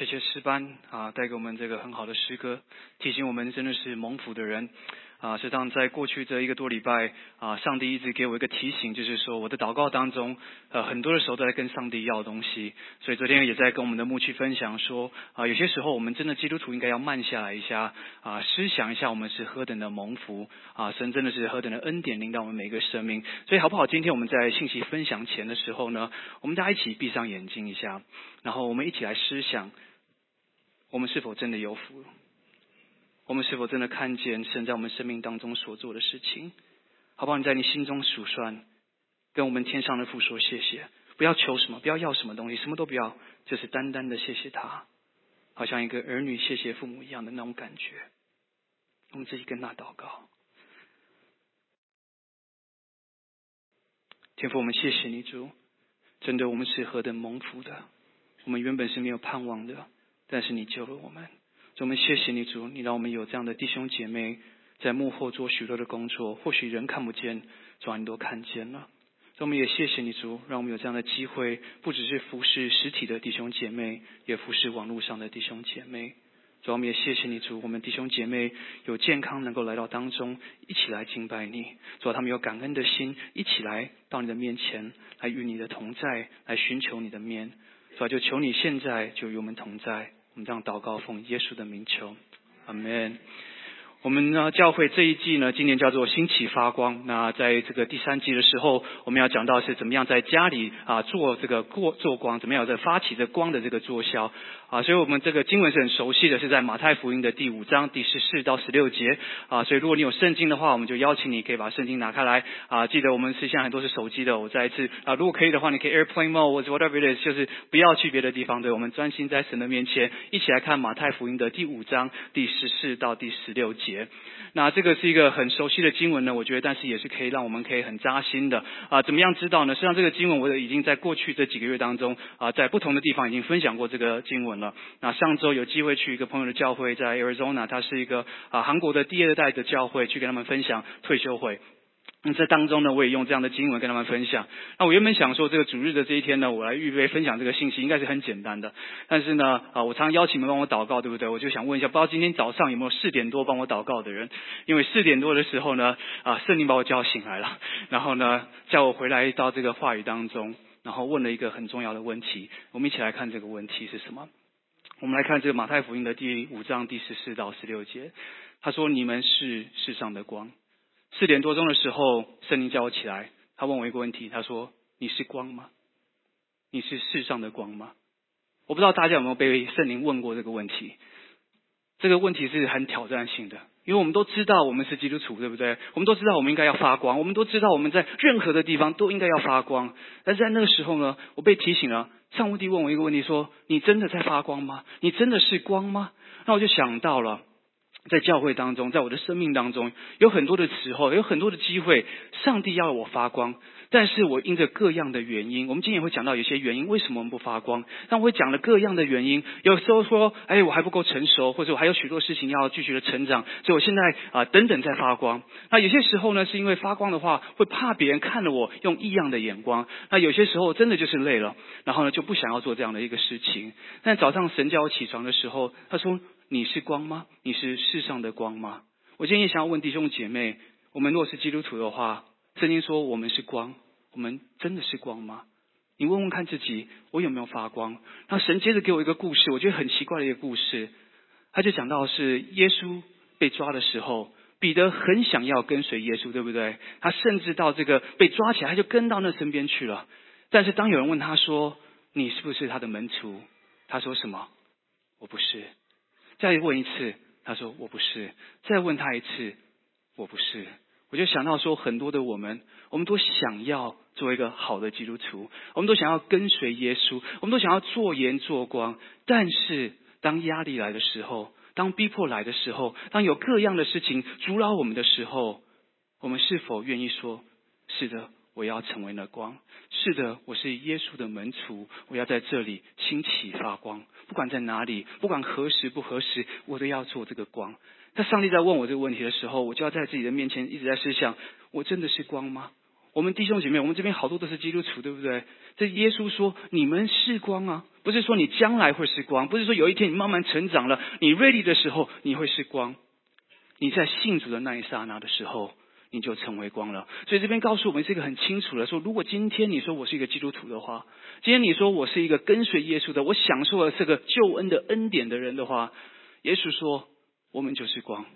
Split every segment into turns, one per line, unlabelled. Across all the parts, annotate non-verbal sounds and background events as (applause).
谢谢诗班啊，带给我们这个很好的诗歌，提醒我们真的是蒙福的人。啊，实际上在过去这一个多礼拜啊，上帝一直给我一个提醒，就是说我的祷告当中，呃，很多的时候都在跟上帝要东西。所以昨天也在跟我们的牧区分享说，啊，有些时候我们真的基督徒应该要慢下来一下，啊，思想一下我们是何等的蒙福，啊，神真的是何等的恩典领导我们每个生命。所以好不好？今天我们在信息分享前的时候呢，我们大家一起闭上眼睛一下，然后我们一起来思想，我们是否真的有福？我们是否真的看见神在我们生命当中所做的事情？好不好？你在你心中数算，跟我们天上的父说谢谢。不要求什么，不要要什么东西，什么都不要，就是单单的谢谢他，好像一个儿女谢谢父母一样的那种感觉。我们自己跟他祷告。天父，我们谢谢你主，真的我们是何等蒙福的。我们原本是没有盼望的，但是你救了我们。我们谢谢你主，你让我们有这样的弟兄姐妹在幕后做许多的工作，或许人看不见，主你都看见了。我们也谢谢你主，让我们有这样的机会，不只是服侍实体的弟兄姐妹，也服侍网络上的弟兄姐妹。主，我们也谢谢你主，我们弟兄姐妹有健康能够来到当中，一起来敬拜你。主，他们有感恩的心，一起来到你的面前，来与你的同在，来寻求你的面。主，就求你现在就与我们同在。我们这样祷告，奉耶稣的名求，阿门。我们呢，教会这一季呢，今年叫做兴起发光。那在这个第三季的时候，我们要讲到是怎么样在家里啊做这个过做光，怎么样在发起这光的这个作销啊。所以我们这个经文是很熟悉的，是在马太福音的第五章第十四到十六节啊。所以如果你有圣经的话，我们就邀请你可以把圣经拿开来啊。记得我们是现在很多是手机的，我再一次啊，如果可以的话，你可以 Airplane Mode 或者 whatever it is，就是不要去别的地方，对我们专心在神的面前，一起来看马太福音的第五章第十四到第十六节。那这个是一个很熟悉的经文呢，我觉得，但是也是可以让我们可以很扎心的啊。怎么样知道呢？实际上，这个经文我已经在过去这几个月当中啊，在不同的地方已经分享过这个经文了。那上周有机会去一个朋友的教会，在 Arizona，它是一个啊韩国的第二代的教会，去跟他们分享退休会。那这当中呢，我也用这样的经文跟他们分享。那我原本想说，这个主日的这一天呢，我来预备分享这个信息，应该是很简单的。但是呢，啊，我常常邀请你们帮我祷告，对不对？我就想问一下，不知道今天早上有没有四点多帮我祷告的人？因为四点多的时候呢，啊，圣灵把我叫醒来了，然后呢，叫我回来到这个话语当中，然后问了一个很重要的问题。我们一起来看这个问题是什么？我们来看这个马太福音的第五章第十四到十六节，他说：“你们是世上的光。”四点多钟的时候，圣灵叫我起来。他问我一个问题，他说：“你是光吗？你是世上的光吗？”我不知道大家有没有被圣灵问过这个问题。这个问题是很挑战性的，因为我们都知道我们是基督徒，对不对？我们都知道我们应该要发光，我们都知道我们在任何的地方都应该要发光。但是在那个时候呢，我被提醒了。上帝问我一个问题，说：“你真的在发光吗？你真的是光吗？”那我就想到了。在教会当中，在我的生命当中，有很多的时候，有很多的机会，上帝要我发光，但是我因着各样的原因，我们今天也会讲到有些原因，为什么我们不发光？但我会讲了各样的原因，有时候说，哎，我还不够成熟，或者我还有许多事情要继续的成长，所以我现在啊，等等在发光。那有些时候呢，是因为发光的话，会怕别人看了我用异样的眼光。那有些时候真的就是累了，然后呢，就不想要做这样的一个事情。但早上神叫我起床的时候，他说。你是光吗？你是世上的光吗？我今天也想要问弟兄姐妹：我们若是基督徒的话，圣经说我们是光，我们真的是光吗？你问问看自己，我有没有发光？那神接着给我一个故事，我觉得很奇怪的一个故事。他就讲到是耶稣被抓的时候，彼得很想要跟随耶稣，对不对？他甚至到这个被抓起来，他就跟到那身边去了。但是当有人问他说：“你是不是他的门徒？”他说什么？我不是。再问一次，他说我不是。再问他一次，我不是。我就想到说，很多的我们，我们都想要做一个好的基督徒，我们都想要跟随耶稣，我们都想要做盐做光。但是当压力来的时候，当逼迫来的时候，当有各样的事情阻扰我们的时候，我们是否愿意说：是的？我要成为那光，是的，我是耶稣的门徒，我要在这里兴起发光，不管在哪里，不管何时不何时，我都要做这个光。那上帝在问我这个问题的时候，我就要在自己的面前一直在思想：我真的是光吗？我们弟兄姐妹，我们这边好多都是基督徒，对不对？这耶稣说你们是光啊，不是说你将来会是光，不是说有一天你慢慢成长了，你锐利的时候你会是光。你在信主的那一刹那的时候，你就成为光了。所以这边告诉我们是一个很清楚的说，如果今天你说我是一个基督徒的话，今天你说我是一个跟随耶稣的，我享受了这个救恩的恩典的人的话，耶稣说我们就是光，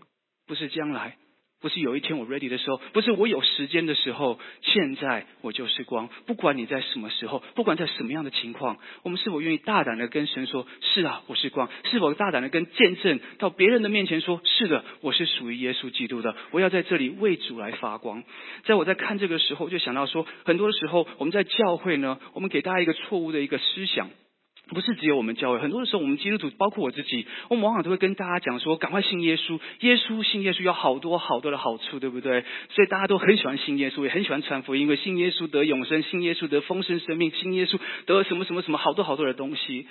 不是将来。不是有一天我 ready 的时候，不是我有时间的时候，现在我就是光。不管你在什么时候，不管在什么样的情况，我们是否愿意大胆的跟神说：“是啊，我是光。”是否大胆的跟见证到别人的面前说：“是的，我是属于耶稣基督的，我要在这里为主来发光。”在我在看这个时候，就想到说，很多的时候我们在教会呢，我们给大家一个错误的一个思想。不是只有我们教会，很多的时候，我们基督徒，包括我自己，我们往往都会跟大家讲说，赶快信耶稣，耶稣信耶稣有好多好多的好处，对不对？所以大家都很喜欢信耶稣，也很喜欢传福音，因为信耶稣得永生，信耶稣得丰盛生命，信耶稣得什么什么什么好多好多的东西。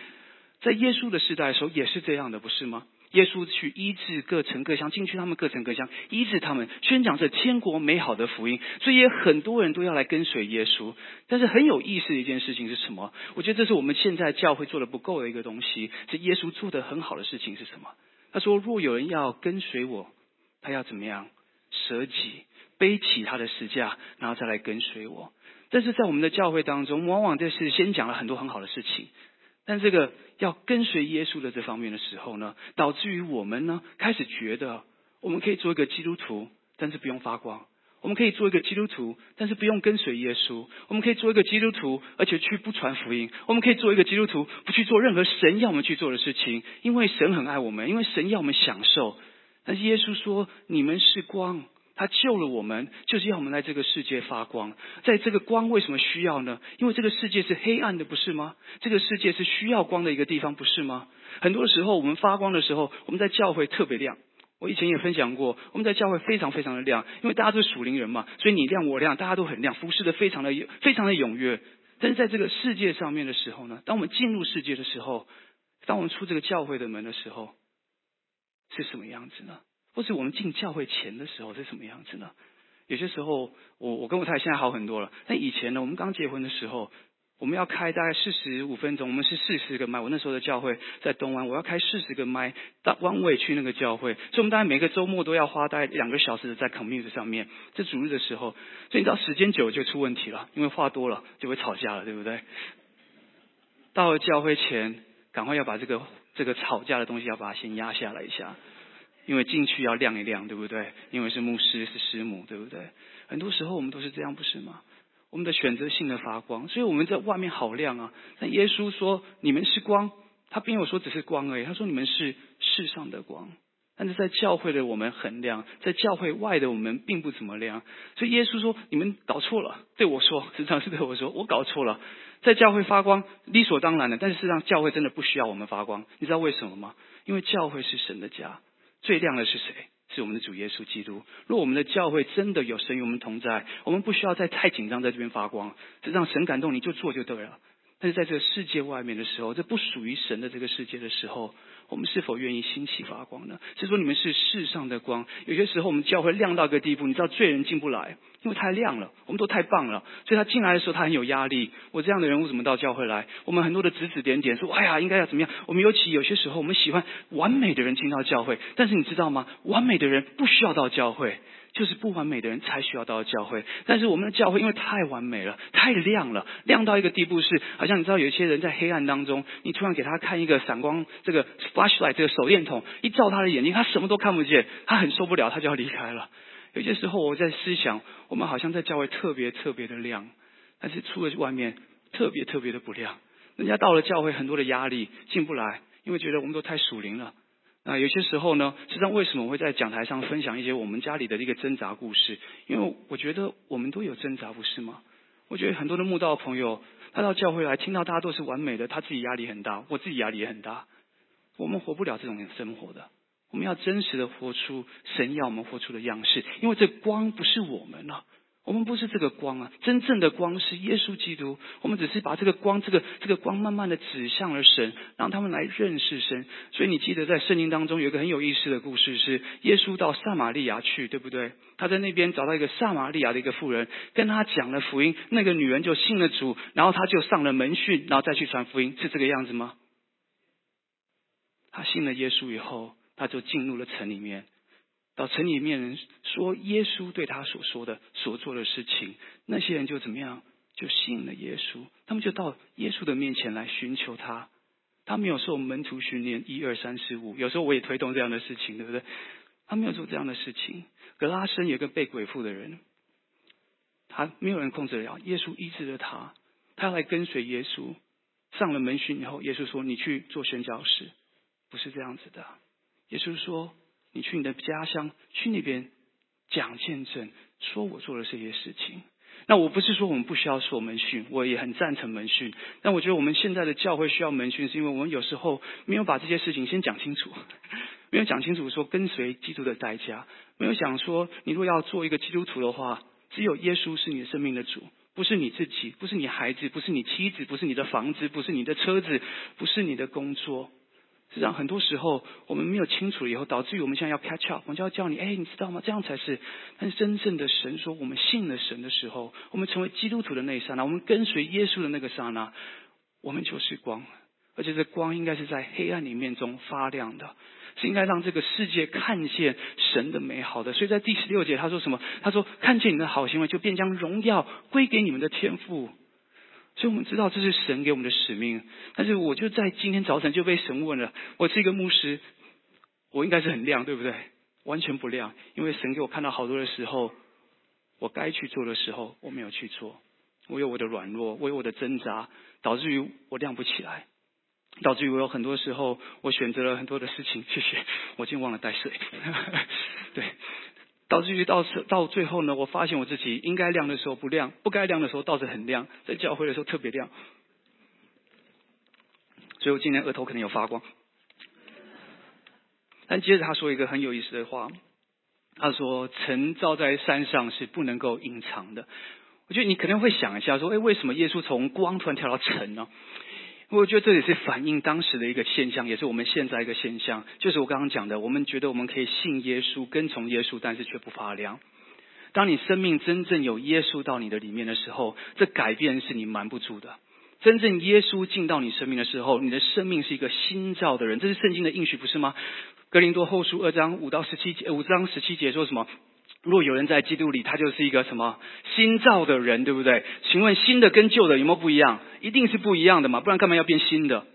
在耶稣的时代的时候，也是这样的，不是吗？耶稣去医治各城各乡，进去他们各城各乡，医治他们，宣讲着天国美好的福音。所以也很多人都要来跟随耶稣。但是很有意思的一件事情是什么？我觉得这是我们现在教会做的不够的一个东西。是耶稣做的很好的事情是什么？他说：若有人要跟随我，他要怎么样？舍己，背起他的十架，然后再来跟随我。但是在我们的教会当中，往往这是先讲了很多很好的事情。但这个要跟随耶稣的这方面的时候呢，导致于我们呢开始觉得，我们可以做一个基督徒，但是不用发光；我们可以做一个基督徒，但是不用跟随耶稣；我们可以做一个基督徒，而且去不传福音；我们可以做一个基督徒，不去做任何神要我们去做的事情，因为神很爱我们，因为神要我们享受。但是耶稣说：“你们是光。”他救了我们，就是要我们在这个世界发光。在这个光为什么需要呢？因为这个世界是黑暗的，不是吗？这个世界是需要光的一个地方，不是吗？很多时候我们发光的时候，我们在教会特别亮。我以前也分享过，我们在教会非常非常的亮，因为大家都是属灵人嘛，所以你亮我亮，大家都很亮，服侍的非常的非常的踊跃。但是在这个世界上面的时候呢，当我们进入世界的时候，当我们出这个教会的门的时候，是什么样子呢？或是我们进教会前的时候是什么样子呢？有些时候，我我跟我太太现在好很多了。但以前呢，我们刚结婚的时候，我们要开大概四十五分钟，我们是四十个麦。我那时候的教会在东湾，我要开四十个麦到湾尾去那个教会，所以我们大概每个周末都要花大概两个小时在 commute 上面。这主日的时候，所以你知道时间久就出问题了，因为话多了就会吵架了，对不对？到了教会前，赶快要把这个这个吵架的东西要把它先压下来一下。因为进去要亮一亮，对不对？因为是牧师是师母，对不对？很多时候我们都是这样，不是吗？我们的选择性的发光，所以我们在外面好亮啊。但耶稣说：“你们是光。”他并没有说只是光而已，他说：“你们是世上的光。”但是在教会的我们很亮，在教会外的我们并不怎么亮。所以耶稣说：“你们搞错了。”对我说，实际上是对我说：“我搞错了。”在教会发光理所当然的，但是事实上教会真的不需要我们发光。你知道为什么吗？因为教会是神的家。最亮的是谁？是我们的主耶稣基督。若我们的教会真的有神与我们同在，我们不需要再太紧张，在这边发光，只让神感动，你就做就对了。但是在这个世界外面的时候，这不属于神的这个世界的时候。我们是否愿意兴起发光呢？是说你们是世上的光。有些时候我们教会亮到一个地步，你知道罪人进不来，因为太亮了，我们都太棒了，所以他进来的时候他很有压力。我这样的人为什么到教会来？我们很多的指指点点说，哎呀，应该要怎么样？我们尤其有些时候我们喜欢完美的人进到教会，但是你知道吗？完美的人不需要到教会。就是不完美的人才需要到教会，但是我们的教会因为太完美了，太亮了，亮到一个地步是，好像你知道有一些人在黑暗当中，你突然给他看一个闪光这个 flashlight 这个手电筒，一照他的眼睛，他什么都看不见，他很受不了，他就要离开了。有些时候我在思想，我们好像在教会特别特别的亮，但是出了外面特别特别的不亮。人家到了教会很多的压力进不来，因为觉得我们都太属灵了。那有些时候呢，实际上为什么我会在讲台上分享一些我们家里的一个挣扎故事？因为我觉得我们都有挣扎，不是吗？我觉得很多的慕道朋友，他到教会来，听到大家都是完美的，他自己压力很大，我自己压力也很大。我们活不了这种生活的，我们要真实的活出神要我们活出的样式，因为这光不是我们了，我们不是这个光啊，真正的光是耶稣基督。我们只是把这个光，这个这个光慢慢的指向了神，让他们来认识神。所以你记得在圣经当中有一个很有意思的故事，是耶稣到撒玛利亚去，对不对？他在那边找到一个撒玛利亚的一个妇人，跟他讲了福音，那个女人就信了主，然后他就上了门训，然后再去传福音，是这个样子吗？他信了耶稣以后，他就进入了城里面。到城里面人说耶稣对他所说的、所做的事情，那些人就怎么样？就信了耶稣。他们就到耶稣的面前来寻求他。他没有受门徒训练，一二三四五。有时候我也推动这样的事情，对不对？他没有做这样的事情。格拉森有个被鬼附的人，他没有人控制了。耶稣医治了他，他来跟随耶稣。上了门训以后，耶稣说：“你去做宣教士。”不是这样子的。耶稣说。你去你的家乡，去那边讲见证，说我做了这些事情。那我不是说我们不需要说门训，我也很赞成门训。但我觉得我们现在的教会需要门训，是因为我们有时候没有把这些事情先讲清楚，(laughs) 没有讲清楚说跟随基督的代价，没有想说你如果要做一个基督徒的话，只有耶稣是你的生命的主，不是你自己，不是你孩子，不是你妻子，不是你的房子，不是你的车子，不是你的工作。实际上，很多时候我们没有清楚以后，导致于我们现在要 catch up，我们就要叫你，哎，你知道吗？这样才是。但是真正的神说，我们信了神的时候，我们成为基督徒的那一刹那，我们跟随耶稣的那个刹那，我们就是光，而且这光应该是在黑暗里面中发亮的，是应该让这个世界看见神的美好的。所以在第十六节他说什么？他说看见你的好行为，就便将荣耀归给你们的天赋。所以我们知道这是神给我们的使命，但是我就在今天早晨就被神问了：我是一个牧师，我应该是很亮，对不对？完全不亮，因为神给我看到好多的时候，我该去做的时候我没有去做，我有我的软弱，我有我的挣扎，导致于我亮不起来，导致于我有很多时候我选择了很多的事情。谢谢，我竟忘了带水。对。导致于到到最后呢，我发现我自己应该亮的时候不亮，不该亮的时候倒是很亮，在教会的时候特别亮。所以我今天额头可能有发光。但接着他说一个很有意思的话，他说：“城照在山上是不能够隐藏的。”我觉得你可能会想一下，说：“哎，为什么耶稣从光突然跳到城呢？”我觉得这也是反映当时的一个现象，也是我们现在一个现象，就是我刚刚讲的，我们觉得我们可以信耶稣、跟从耶稣，但是却不发亮。当你生命真正有耶稣到你的里面的时候，这改变是你瞒不住的。真正耶稣进到你生命的时候，你的生命是一个新造的人，这是圣经的应许，不是吗？格林多后书二章五到十七节，五章十七节说什么？若有人在基督里，他就是一个什么新造的人，对不对？请问新的跟旧的有没有不一样？一定是不一样的嘛，不然干嘛要变新的？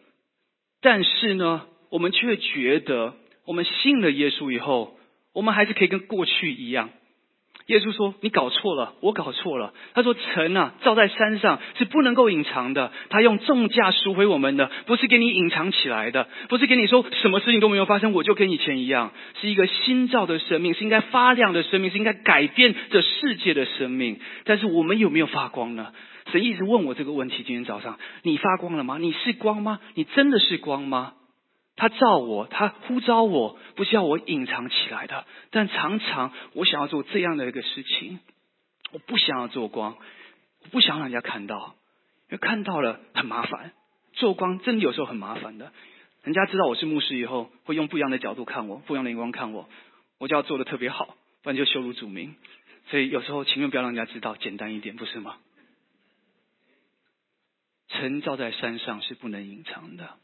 但是呢，我们却觉得，我们信了耶稣以后，我们还是可以跟过去一样。耶稣说：“你搞错了，我搞错了。”他说：“城啊，照在山上是不能够隐藏的。他用重价赎回我们的，不是给你隐藏起来的，不是给你说什么事情都没有发生，我就跟以前一样，是一个新造的生命，是应该发亮的生命，是应该改变这世界的生命。但是我们有没有发光呢？神一直问我这个问题。今天早上，你发光了吗？你是光吗？你真的是光吗？”他照我，他呼召我，不是要我隐藏起来的。但常常我想要做这样的一个事情，我不想要做光，我不想让人家看到，因为看到了很麻烦。做光真的有时候很麻烦的，人家知道我是牧师以后，会用不一样的角度看我，不一样的眼光看我，我就要做的特别好，不然就羞辱主名。所以有时候情愿不要让人家知道，简单一点，不是吗？城照在山上是不能隐藏的。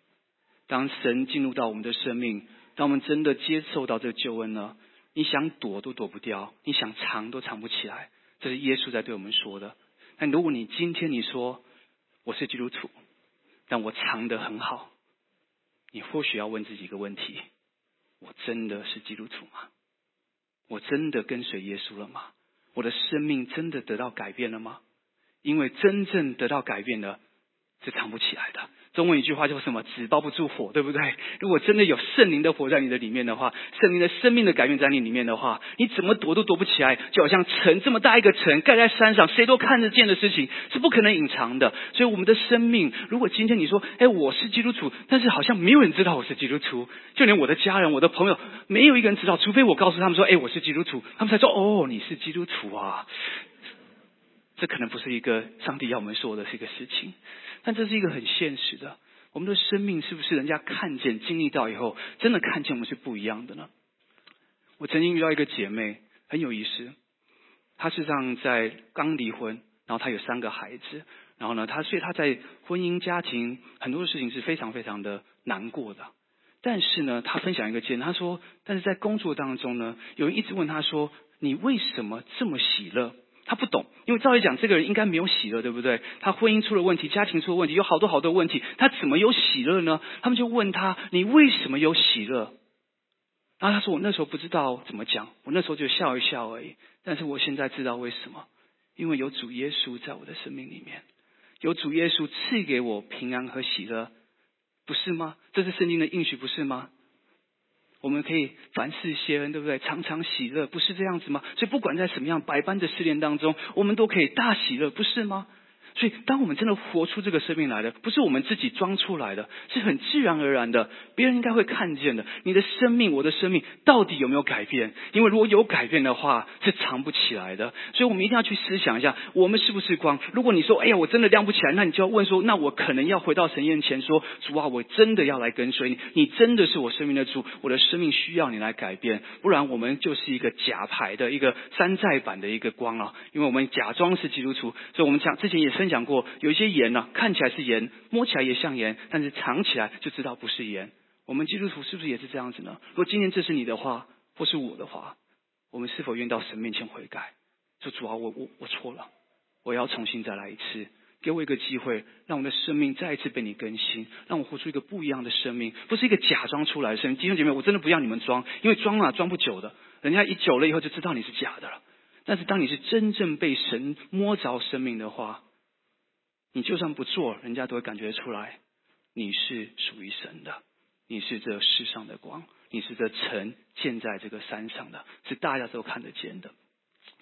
当神进入到我们的生命，当我们真的接受到这个救恩呢？你想躲都躲不掉，你想藏都藏不起来。这是耶稣在对我们说的。但如果你今天你说我是基督徒，但我藏得很好，你或许要问自己一个问题：我真的是基督徒吗？我真的跟随耶稣了吗？我的生命真的得到改变了吗？因为真正得到改变的，是藏不起来的。中文一句话叫什么？纸包不住火，对不对？(laughs) 如果真的有圣灵的火在你的里面的话，圣灵的生命的改变在你里面的话，你怎么躲都躲不起来。就好像城这么大一个城盖在山上，谁都看得见的事情是不可能隐藏的。所以我们的生命，如果今天你说，哎，我是基督徒，但是好像没有人知道我是基督徒，就连我的家人、我的朋友，没有一个人知道，除非我告诉他们说，哎，我是基督徒，他们才说，哦，你是基督徒啊。这可能不是一个上帝要我们说的是一个事情，但这是一个很现实的。我们的生命是不是人家看见、经历到以后，真的看见我们是不一样的呢？我曾经遇到一个姐妹，很有意思。她实上在刚离婚，然后她有三个孩子，然后呢，她所以她在婚姻家庭很多的事情是非常非常的难过的。但是呢，她分享一个见，她说，但是在工作当中呢，有人一直问她说：“你为什么这么喜乐？”他不懂，因为照理讲，这个人应该没有喜乐，对不对？他婚姻出了问题，家庭出了问题，有好多好多问题，他怎么有喜乐呢？他们就问他：“你为什么有喜乐？”然后他说：“我那时候不知道怎么讲，我那时候就笑一笑而已。但是我现在知道为什么，因为有主耶稣在我的生命里面，有主耶稣赐给我平安和喜乐，不是吗？这是圣经的应许，不是吗？”我们可以凡事谢恩，对不对？常常喜乐，不是这样子吗？所以不管在什么样百般的试炼当中，我们都可以大喜乐，不是吗？所以，当我们真的活出这个生命来的，不是我们自己装出来的，是很自然而然的，别人应该会看见的。你的生命，我的生命，到底有没有改变？因为如果有改变的话，是藏不起来的。所以我们一定要去思想一下，我们是不是光？如果你说，哎呀，我真的亮不起来，那你就要问说，那我可能要回到神面前说，主啊，我真的要来跟随你，你真的是我生命的主，我的生命需要你来改变，不然我们就是一个假牌的一个山寨版的一个光啊，因为我们假装是基督徒，所以我们讲之前也是分享过，有一些盐呢，看起来是盐，摸起来也像盐，但是尝起来就知道不是盐。我们基督徒是不是也是这样子呢？如果今天这是你的话，或是我的话，我们是否愿意到神面前悔改？说主啊，我我我错了，我要重新再来一次，给我一个机会，让我的生命再一次被你更新，让我活出一个不一样的生命，不是一个假装出来的生命。弟兄姐妹，我真的不要你们装，因为装啊装不久的，人家一久了以后就知道你是假的了。但是当你是真正被神摸着生命的话，你就算不做，人家都会感觉出来，你是属于神的，你是这世上的光，你是这城建在这个山上的，是大家都看得见的。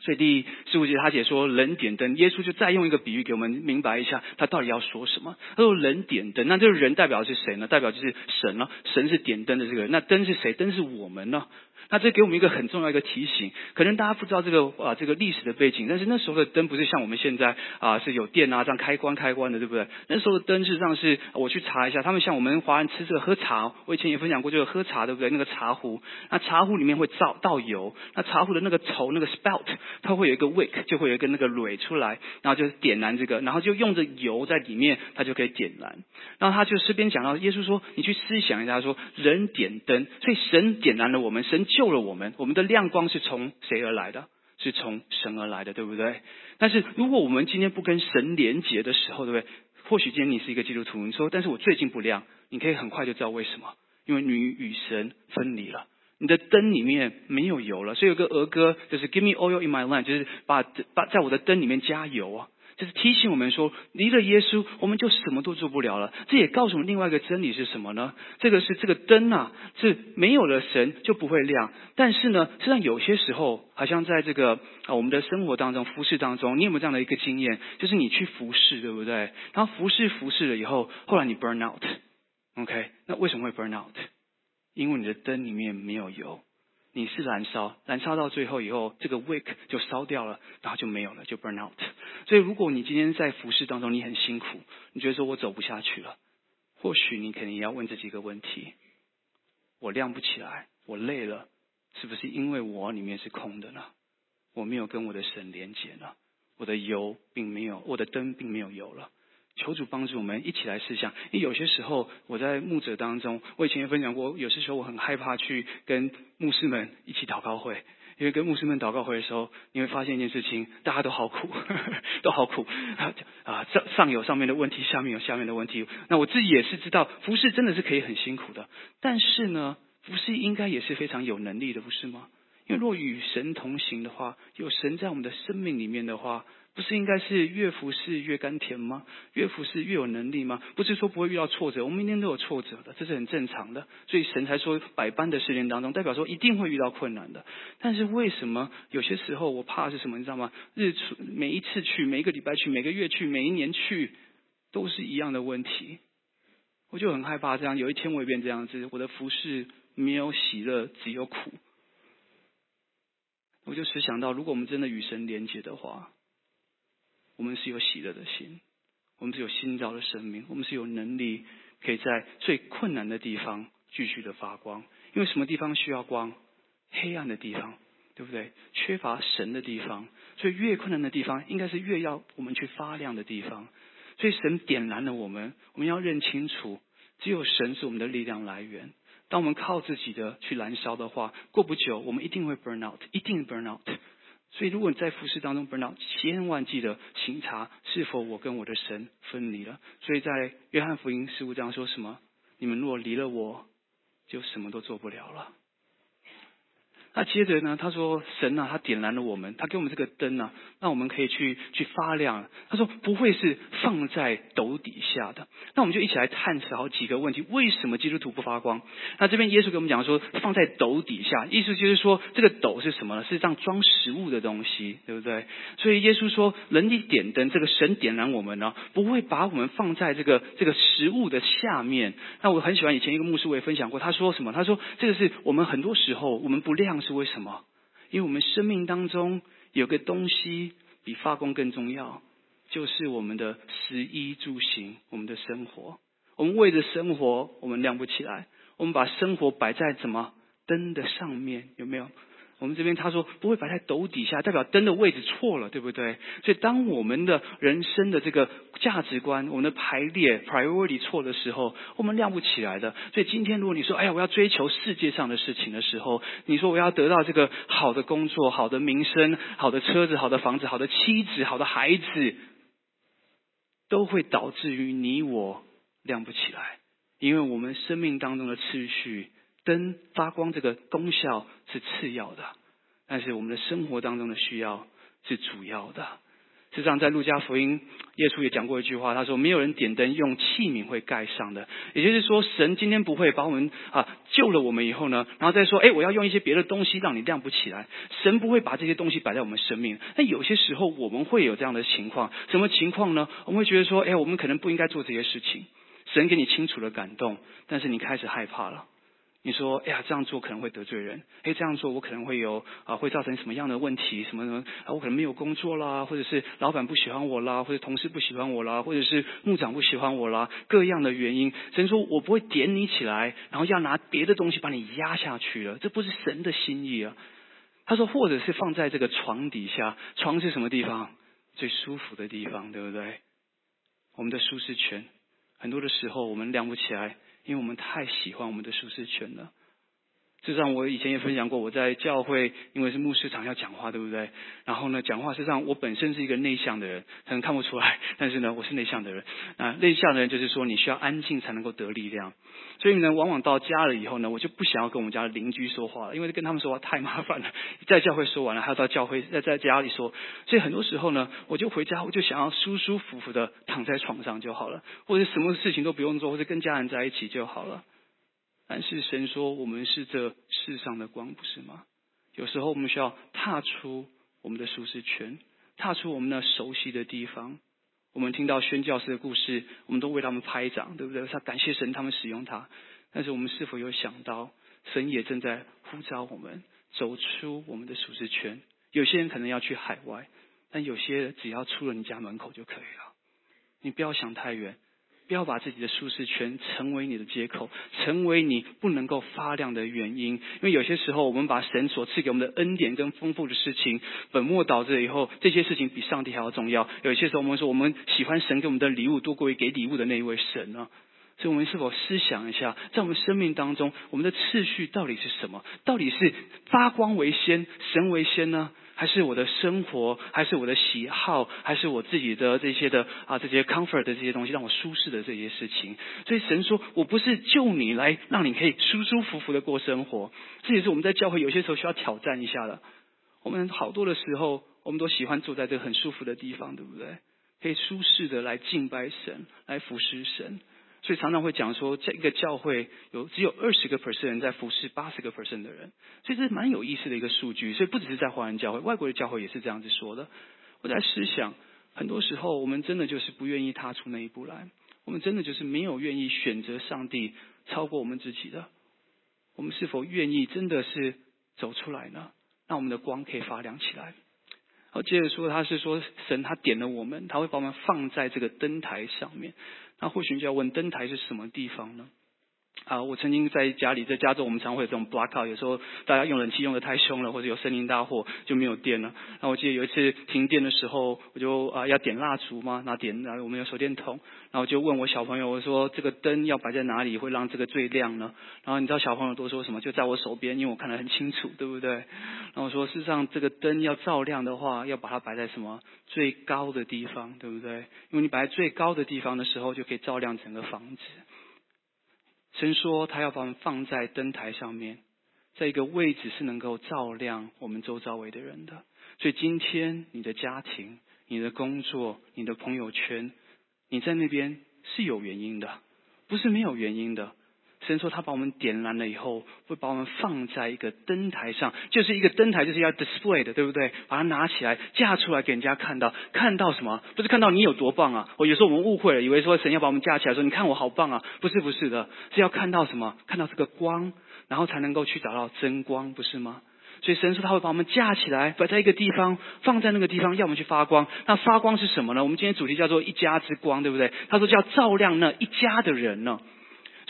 所以第十五节他解说人点灯，耶稣就再用一个比喻给我们明白一下，他到底要说什么。他说人点灯，那这个人代表的是谁呢？代表就是神了，神是点灯的这个人。那灯是谁？灯是我们呢？那这给我们一个很重要一个提醒，可能大家不知道这个啊这个历史的背景，但是那时候的灯不是像我们现在啊是有电啊这样开关开关的，对不对？那时候的灯实际上是我去查一下，他们像我们华人吃这个喝茶，我以前也分享过，就是喝茶对不对？那个茶壶，那茶壶里面会倒倒油，那茶壶的那个头那个 spout，它会有一个 wick，就会有一个那个蕊出来，然后就是点燃这个，然后就用着油在里面，它就可以点燃。然后他就诗篇讲到，耶稣说，你去思想一下，说人点灯，所以神点燃了我们，神就。救了我们，我们的亮光是从谁而来的？是从神而来的，对不对？但是如果我们今天不跟神连结的时候，对不对？或许今天你是一个基督徒，你说，但是我最近不亮，你可以很快就知道为什么，因为你与神分离了，你的灯里面没有油了。所以有个儿歌就是 “Give me oil in my lamp”，就是把把在我的灯里面加油啊。就是提醒我们说，离了耶稣，我们就什么都做不了了。这也告诉我们另外一个真理是什么呢？这个是这个灯啊，是没有了神就不会亮。但是呢，实际上有些时候，好像在这个啊我们的生活当中、服饰当中，你有没有这样的一个经验？就是你去服侍，对不对？然后服侍服侍了以后，后来你 burn out，OK？那为什么会 burn out？因为你的灯里面没有油。你是燃烧，燃烧到最后以后，这个 wick 就烧掉了，然后就没有了，就 burn out。所以，如果你今天在服饰当中你很辛苦，你觉得说我走不下去了，或许你肯定要问这几个问题：我亮不起来，我累了，是不是因为我里面是空的呢？我没有跟我的神连接呢？我的油并没有，我的灯并没有油了。求主帮助我们一起来试想，因为有些时候我在牧者当中，我以前也分享过，有些时候我很害怕去跟牧师们一起祷告会，因为跟牧师们祷告会的时候，你会发现一件事情，大家都好苦，(laughs) 都好苦 (laughs) 啊！上上有上面的问题，下面有下面的问题。那我自己也是知道，服侍真的是可以很辛苦的，但是呢，服侍应该也是非常有能力的，不是吗？因为若与神同行的话，有神在我们的生命里面的话。不是应该是越服侍越甘甜吗？越服侍越有能力吗？不是说不会遇到挫折，我们明天都有挫折的，这是很正常的。所以神才说百般的试炼当中，代表说一定会遇到困难的。但是为什么有些时候我怕是什么？你知道吗？日出每一次去，每一个礼拜去，每个月去，每一年去，都是一样的问题。我就很害怕这样，有一天我也变这样子，我的服侍没有喜乐，只有苦。我就时想到，如果我们真的与神连结的话。我们是有喜乐的心，我们是有新造的生命，我们是有能力可以在最困难的地方继续的发光。因为什么地方需要光？黑暗的地方，对不对？缺乏神的地方，所以越困难的地方，应该是越要我们去发亮的地方。所以神点燃了我们，我们要认清楚，只有神是我们的力量来源。当我们靠自己的去燃烧的话，过不久我们一定会 burn out，一定 burn out。所以如果你在服侍当中 burn out，千万记得请查是否我跟我的神分离了。所以在约翰福音十五章说什么？你们若离了我，就什么都做不了了。那接着呢？他说：“神啊，他点燃了我们，他给我们这个灯啊，那我们可以去去发亮。”他说：“不会是放在斗底下的。”那我们就一起来探讨几个问题：为什么基督徒不发光？那这边耶稣给我们讲说，放在斗底下，意思就是说，这个斗是什么呢？是这样装食物的东西，对不对？所以耶稣说，人一点灯，这个神点燃我们呢，不会把我们放在这个这个食物的下面。那我很喜欢以前一个牧师我也分享过，他说什么？他说这个是我们很多时候我们不亮。是为什么？因为我们生命当中有个东西比发光更重要，就是我们的食衣住行，我们的生活。我们为了生活，我们亮不起来。我们把生活摆在怎么灯的上面？有没有？我们这边他说不会摆在斗底下，代表灯的位置错了，对不对？所以当我们的人生的这个价值观、我们的排列 priority 错的时候，我们亮不起来的。所以今天如果你说，哎呀，我要追求世界上的事情的时候，你说我要得到这个好的工作、好的名声、好的车子、好的房子、好的妻子、好的孩子，都会导致于你我亮不起来，因为我们生命当中的次序。灯发光这个功效是次要的，但是我们的生活当中的需要是主要的。事实上，在路加福音，耶稣也讲过一句话，他说：“没有人点灯用器皿会盖上的。”也就是说，神今天不会把我们啊救了我们以后呢，然后再说：“哎，我要用一些别的东西让你亮不起来。”神不会把这些东西摆在我们生命。那有些时候我们会有这样的情况，什么情况呢？我们会觉得说：“哎，我们可能不应该做这些事情。”神给你清楚的感动，但是你开始害怕了。你说，哎呀，这样做可能会得罪人。哎，这样做我可能会有啊，会造成什么样的问题？什么什么啊？我可能没有工作啦，或者是老板不喜欢我啦，或者同事不喜欢我啦，或者是牧长不喜欢我啦，各样的原因。神说我不会点你起来，然后要拿别的东西把你压下去了，这不是神的心意啊。他说，或者是放在这个床底下，床是什么地方？最舒服的地方，对不对？我们的舒适圈，很多的时候我们亮不起来。因为我们太喜欢我们的舒适圈了。事实上，我以前也分享过，我在教会，因为是牧师场要讲话，对不对？然后呢，讲话实际上我本身是一个内向的人，可能看不出来，但是呢，我是内向的人。啊，内向的人就是说，你需要安静才能够得力量。所以呢，往往到家了以后呢，我就不想要跟我们家的邻居说话了，因为跟他们说话太麻烦了。在教会说完了，还要到教会在在家里说，所以很多时候呢，我就回家，我就想要舒舒服服的躺在床上就好了，或者什么事情都不用做，或者跟家人在一起就好了。但是神说，我们是这世上的光，不是吗？有时候我们需要踏出我们的舒适圈，踏出我们那熟悉的地方。我们听到宣教师的故事，我们都为他们拍掌，对不对？他感谢神，他们使用他。但是我们是否有想到，神也正在呼召我们走出我们的舒适圈？有些人可能要去海外，但有些人只要出了你家门口就可以了。你不要想太远。不要把自己的舒适圈成为你的借口，成为你不能够发亮的原因。因为有些时候，我们把神所赐给我们的恩典跟丰富的事情本末倒置以后，这些事情比上帝还要重要。有些时候，我们说我们喜欢神给我们的礼物多过于给礼物的那一位神呢？所以，我们是否思想一下，在我们生命当中，我们的次序到底是什么？到底是发光为先，神为先呢？还是我的生活，还是我的喜好，还是我自己的这些的啊这些 comfort 的这些东西，让我舒适的这些事情。所以神说我不是救你来让你可以舒舒服服的过生活，这也是我们在教会有些时候需要挑战一下的。我们好多的时候，我们都喜欢坐在这个很舒服的地方，对不对？可以舒适的来敬拜神，来服侍神。所以常常会讲说，这个教会有只有二十个 percent 人在服侍八十个 percent 的人，所以这是蛮有意思的一个数据。所以不只是在华人教会，外国的教会也是这样子说的。我在思想，很多时候我们真的就是不愿意踏出那一步来，我们真的就是没有愿意选择上帝超过我们自己的。我们是否愿意真的是走出来呢？让我们的光可以发亮起来？然后接着说，他是说神他点了我们，他会把我们放在这个灯台上面。那或许就要问，灯台是什么地方呢？啊，我曾经在家里，在加州，我们常会有这种 blackout，有时候大家用冷气用的太凶了，或者有森林大火就没有电了。那我记得有一次停电的时候，我就啊要点蜡烛嘛，拿点，然后我们有手电筒，然后就问我小朋友，我说这个灯要摆在哪里会让这个最亮呢？然后你知道小朋友都说什么？就在我手边，因为我看得很清楚，对不对？然后我说事实上这个灯要照亮的话，要把它摆在什么最高的地方，对不对？因为你摆在最高的地方的时候，就可以照亮整个房子。神说，他要把我们放在灯台上面，在一个位置是能够照亮我们周遭围的人的。所以今天你的家庭、你的工作、你的朋友圈，你在那边是有原因的，不是没有原因的。神说他把我们点燃了以后，会把我们放在一个灯台上，就是一个灯台，就是要 display 的，对不对？把它拿起来架出来给人家看到，看到什么？不是看到你有多棒啊！我有时候我们误会了，以为说神要把我们架起来，说你看我好棒啊！不是不是的，是要看到什么？看到这个光，然后才能够去找到真光，不是吗？所以神说他会把我们架起来，摆在一个地方，放在那个地方，要我们去发光。那发光是什么呢？我们今天主题叫做一家之光，对不对？他说叫照亮那一家的人呢。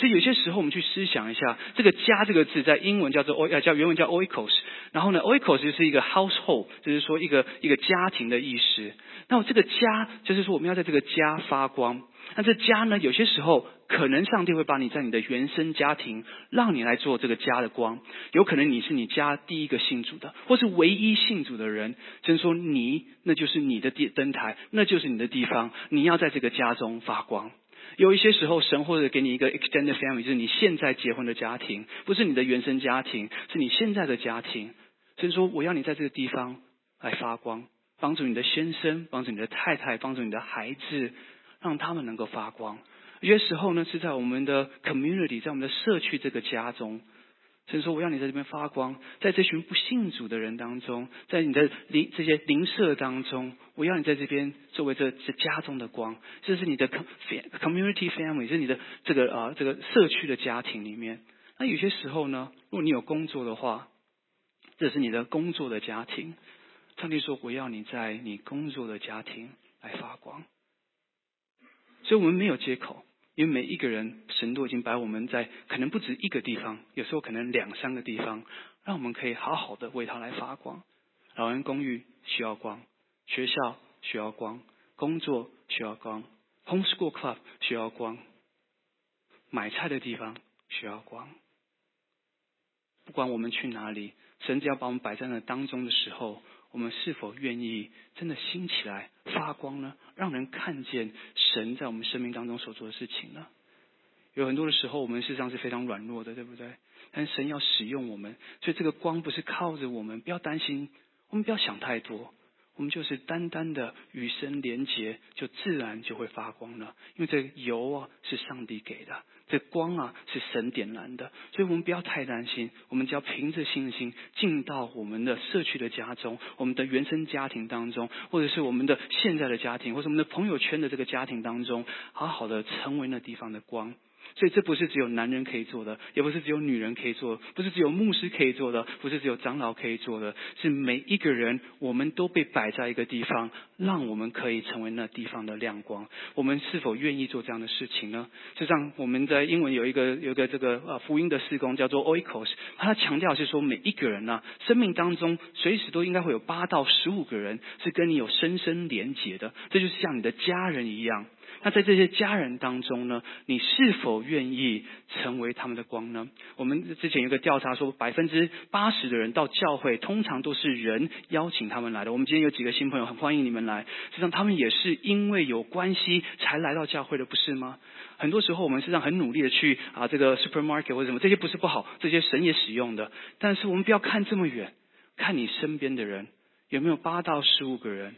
所以有些时候我们去思想一下，这个“家”这个字在英文叫做 o，呃，叫原文叫 oikos，然后呢，oikos 就是一个 household，就是说一个一个家庭的意思。那我这个家就是说我们要在这个家发光。那这家呢，有些时候可能上帝会把你在你的原生家庭，让你来做这个家的光。有可能你是你家第一个信主的，或是唯一信主的人，真说你那就是你的电灯台，那就是你的地方，你要在这个家中发光。有一些时候，神或者给你一个 extended family，就是你现在结婚的家庭，不是你的原生家庭，是你现在的家庭。所以说，我要你在这个地方来发光，帮助你的先生，帮助你的太太，帮助你的孩子，让他们能够发光。有些时候呢，是在我们的 community，在我们的社区这个家中。所以说，我要你在这边发光，在这群不信主的人当中，在你的邻这些邻舍当中，我要你在这边作为这这家中的光，这是你的 community family，是你的这个啊这个社区的家庭里面。那有些时候呢，如果你有工作的话，这是你的工作的家庭。上帝说，我要你在你工作的家庭来发光。所以我们没有借口。因为每一个人，神都已经把我们在可能不止一个地方，有时候可能两三个地方，让我们可以好好的为他来发光。老人公寓需要光，学校需要光，工作需要光，homeschool club 需要光，买菜的地方需要光。不管我们去哪里，神只要把我们摆在那当中的时候。我们是否愿意真的兴起来发光呢？让人看见神在我们生命当中所做的事情呢？有很多的时候，我们事实上是非常软弱的，对不对？但神要使用我们，所以这个光不是靠着我们，不要担心，我们不要想太多。我们就是单单的与神连结，就自然就会发光了。因为这油啊是上帝给的，这光啊是神点燃的，所以我们不要太担心。我们只要凭着信心进到我们的社区的家中，我们的原生家庭当中，或者是我们的现在的家庭，或者我们的朋友圈的这个家庭当中，好好的成为那地方的光。所以这不是只有男人可以做的，也不是只有女人可以做，不是只有牧师可以做的，不是只有长老可以做的，是每一个人，我们都被摆在一个地方，让我们可以成为那地方的亮光。我们是否愿意做这样的事情呢？就像我们在英文有一个有一个这个呃福音的施工叫做 Oikos，他强调是说每一个人呢，生命当中随时都应该会有八到十五个人是跟你有深深连结的，这就是像你的家人一样。那在这些家人当中呢，你是否愿意成为他们的光呢？我们之前有个调查说，百分之八十的人到教会，通常都是人邀请他们来的。我们今天有几个新朋友，很欢迎你们来。实际上，他们也是因为有关系才来到教会的，不是吗？很多时候，我们实际上很努力的去啊，这个 supermarket 或者什么，这些不是不好，这些神也使用的。但是我们不要看这么远，看你身边的人有没有八到十五个人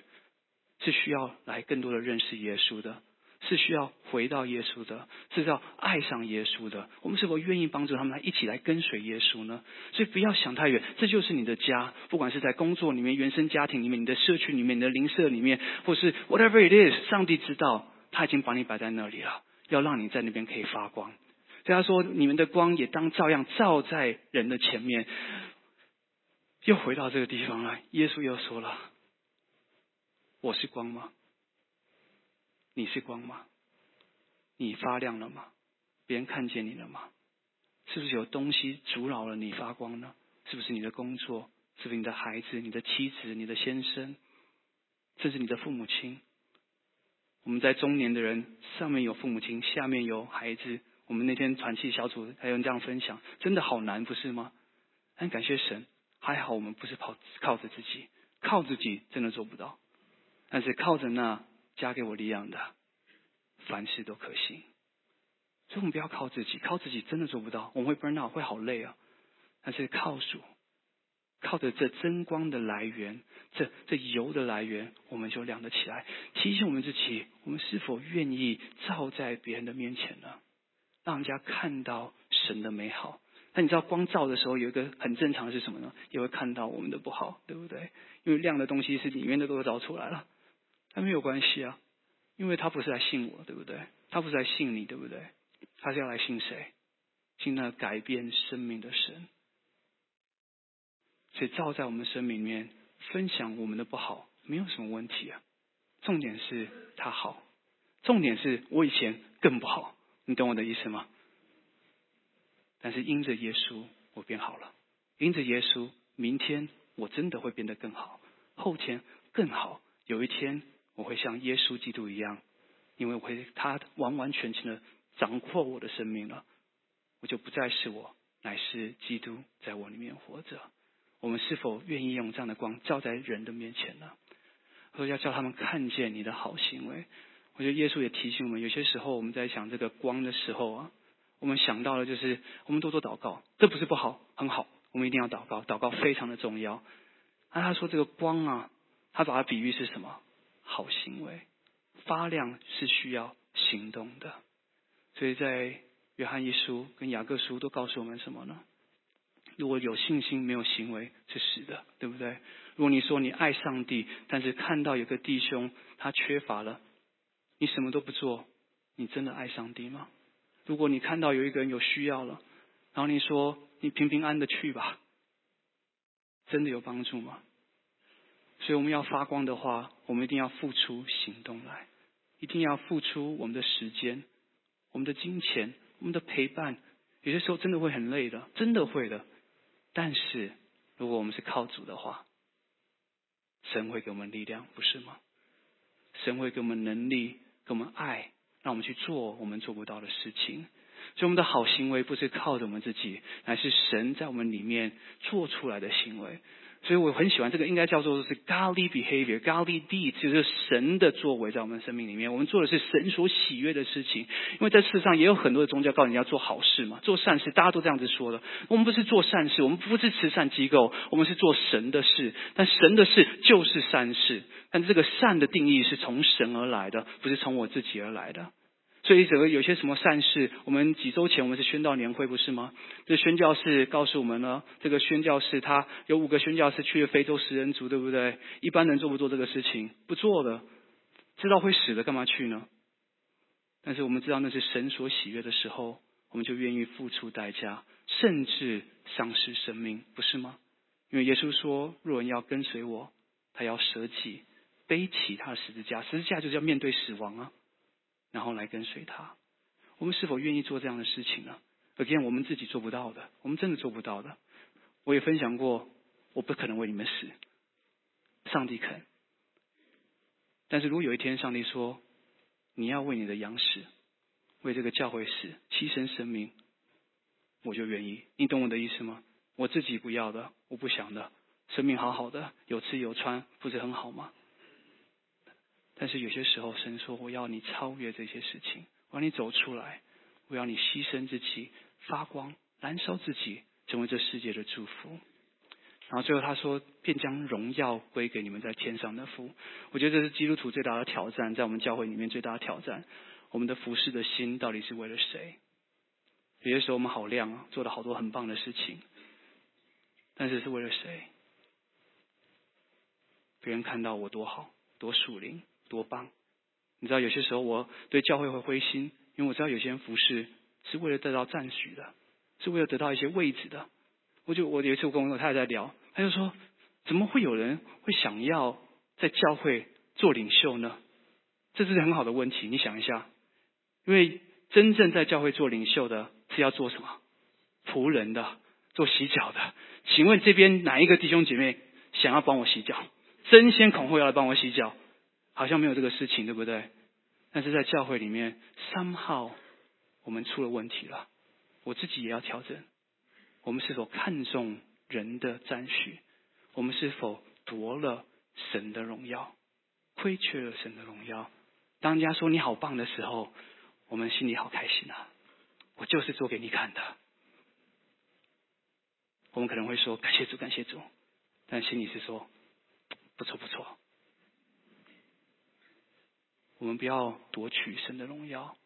是需要来更多的认识耶稣的。是需要回到耶稣的，是要爱上耶稣的。我们是否愿意帮助他们来一起来跟随耶稣呢？所以不要想太远，这就是你的家。不管是在工作里面、原生家庭里面、你的社区里面、你的邻舍里面，或是 whatever it is，上帝知道他已经把你摆在那里了，要让你在那边可以发光。所以他说：“你们的光也当照样照在人的前面。”又回到这个地方了。耶稣又说了：“我是光吗？你是光吗？你发亮了吗？别人看见你了吗？是不是有东西阻扰了你发光呢？是不是你的工作？是不是你的孩子、你的妻子、你的先生，甚至你的父母亲？我们在中年的人，上面有父母亲，下面有孩子。我们那天团契小组还有人这样分享，真的好难，不是吗？但感谢神，还好我们不是靠靠着自己，靠自己真的做不到。但是靠着那加给我力量的，凡事都可行。所以我们不要靠自己，靠自己真的做不到，我们会 burn out，会好累啊。但是靠主。靠着这真光的来源，这这油的来源，我们就亮得起来。提醒我们自己，我们是否愿意照在别人的面前呢？让人家看到神的美好。那你知道光照的时候，有一个很正常的是什么呢？也会看到我们的不好，对不对？因为亮的东西是里面的都照出来了。但没有关系啊，因为他不是来信我，对不对？他不是来信你，对不对？他是要来信谁？信那改变生命的神。所以照在我们生命里面，分享我们的不好，没有什么问题啊。重点是他好，重点是我以前更不好，你懂我的意思吗？但是因着耶稣，我变好了。因着耶稣，明天我真的会变得更好，后天更好。有一天我会像耶稣基督一样，因为我会他完完全全的掌握我的生命了，我就不再是我，乃是基督在我里面活着。我们是否愿意用这样的光照在人的面前呢？或者要叫他们看见你的好行为？我觉得耶稣也提醒我们，有些时候我们在想这个光的时候啊，我们想到了就是我们多多祷告，这不是不好，很好，我们一定要祷告，祷告非常的重要。那他说这个光啊，他把它比喻是什么？好行为，发亮是需要行动的。所以在约翰一书跟雅各书都告诉我们什么呢？如果有信心没有行为是死的，对不对？如果你说你爱上帝，但是看到有个弟兄他缺乏了，你什么都不做，你真的爱上帝吗？如果你看到有一个人有需要了，然后你说你平平安的去吧，真的有帮助吗？所以我们要发光的话，我们一定要付出行动来，一定要付出我们的时间、我们的金钱、我们的陪伴。有些时候真的会很累的，真的会的。但是，如果我们是靠主的话，神会给我们力量，不是吗？神会给我们能力，给我们爱，让我们去做我们做不到的事情。所以，我们的好行为不是靠着我们自己，乃是神在我们里面做出来的行为。所以我很喜欢这个，应该叫做是 godly behavior, Godly deeds，就是神的作为在我们生命里面。我们做的是神所喜悦的事情。因为在世上也有很多的宗教告诉你要做好事嘛，做善事，大家都这样子说的。我们不是做善事，我们不是慈善机构，我们是做神的事。但神的事就是善事，但这个善的定义是从神而来的，不是从我自己而来的。所以，整个有些什么善事，我们几周前我们是宣道年会，不是吗？这宣教士告诉我们呢，这个宣教士他有五个宣教士去了非洲食人族，对不对？一般人做不做这个事情？不做的，知道会死的，干嘛去呢？但是我们知道那是神所喜悦的时候，我们就愿意付出代价，甚至丧失生命，不是吗？因为耶稣说，若人要跟随我，他要舍己，背起他的十字架，十字架就是要面对死亡啊。然后来跟随他，我们是否愿意做这样的事情呢？可见我们自己做不到的，我们真的做不到的。我也分享过，我不可能为你们死，上帝肯。但是如果有一天上帝说你要为你的羊死，为这个教会死，牺牲生命，我就愿意。你懂我的意思吗？我自己不要的，我不想的，生命好好的，有吃有穿，不是很好吗？但是有些时候，神说：“我要你超越这些事情，我要你走出来，我要你牺牲自己，发光，燃烧自己，成为这世界的祝福。”然后最后他说：“便将荣耀归给你们在天上的父。”我觉得这是基督徒最大的挑战，在我们教会里面最大的挑战。我们的服侍的心到底是为了谁？有些时候我们好亮啊，做了好多很棒的事情，但是是为了谁？别人看到我多好，多属灵。多棒！你知道有些时候我对教会会灰心，因为我知道有些人服侍是为了得到赞许的，是为了得到一些位置的。我就我有一次我跟我太太在聊，他就说：怎么会有人会想要在教会做领袖呢？这是很好的问题，你想一下，因为真正在教会做领袖的是要做什么？仆人的，做洗脚的。请问这边哪一个弟兄姐妹想要帮我洗脚？争先恐后要来帮我洗脚？好像没有这个事情，对不对？但是在教会里面，somehow 我们出了问题了。我自己也要调整。我们是否看重人的赞许？我们是否夺了神的荣耀？亏缺了神的荣耀？当人家说你好棒的时候，我们心里好开心啊！我就是做给你看的。我们可能会说感谢主，感谢主，但心里是说不错不错。我们不要夺取神的荣耀，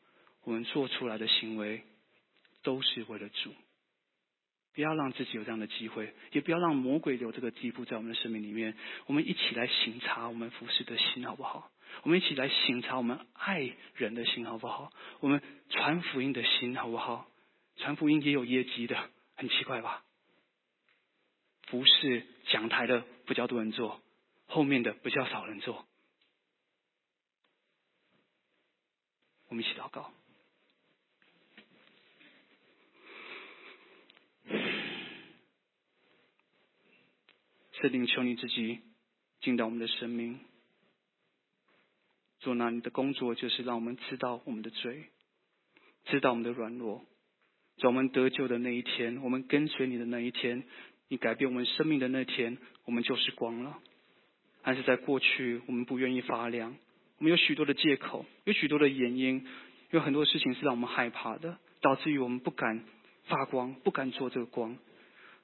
我们做出来的行为都是为了主。不要让自己有这样的机会，也不要让魔鬼有这个地步在我们的生命里面。我们一起来省察我们服侍的心，好不好？我们一起来省察我们爱人的心，好不好？我们传福音的心，好不好？传福音也有业绩的，很奇怪吧？不是讲台的不叫多人做，后面的不叫少人做。我们一起祷告。圣灵，求你自己进到我们的生命，做那你的工作，就是让我们知道我们的罪，知道我们的软弱。在我们得救的那一天，我们跟随你的那一天。你改变我们生命的那天，我们就是光了。但是在过去，我们不愿意发亮，我们有许多的借口，有许多的原因，有很多事情是让我们害怕的，导致于我们不敢发光，不敢做这个光。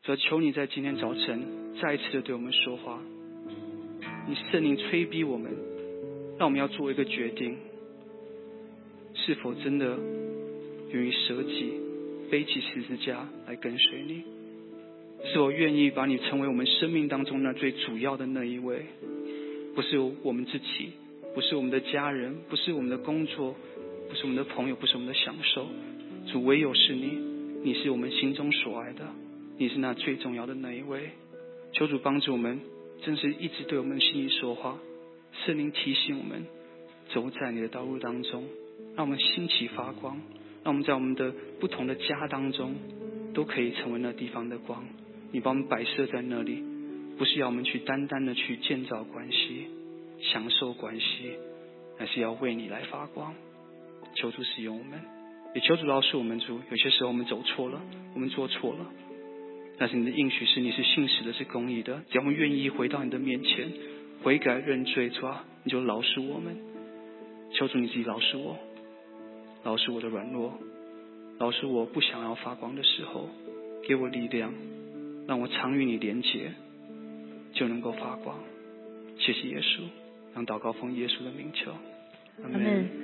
所以求你在今天早晨再一次的对我们说话，你圣灵催逼我们，让我们要做一个决定：是否真的愿意舍己，背起十字架来跟随你？是否愿意把你成为我们生命当中那最主要的那一位？不是我们自己，不是我们的家人，不是我们的工作，不是我们的朋友，不是我们的享受。主唯有是你，你是我们心中所爱的，你是那最重要的那一位。求主帮助我们，真是一直对我们心里说话。圣灵提醒我们，走在你的道路当中，让我们兴起发光，让我们在我们的不同的家当中，都可以成为那地方的光。你把我们摆设在那里，不是要我们去单单的去建造关系、享受关系，而是要为你来发光。求主使用我们，也求主饶恕我们主。有些时候我们走错了，我们做错了，但是你的应许是你是信实的，是公义的。只要我们愿意回到你的面前，悔改认罪，主啊，你就饶恕我们。求主你自己饶恕我，饶恕我的软弱，饶恕我不想要发光的时候，给我力量。让我常与你连结，就能够发光。谢谢耶稣，让祷告奉耶稣的名求，阿门。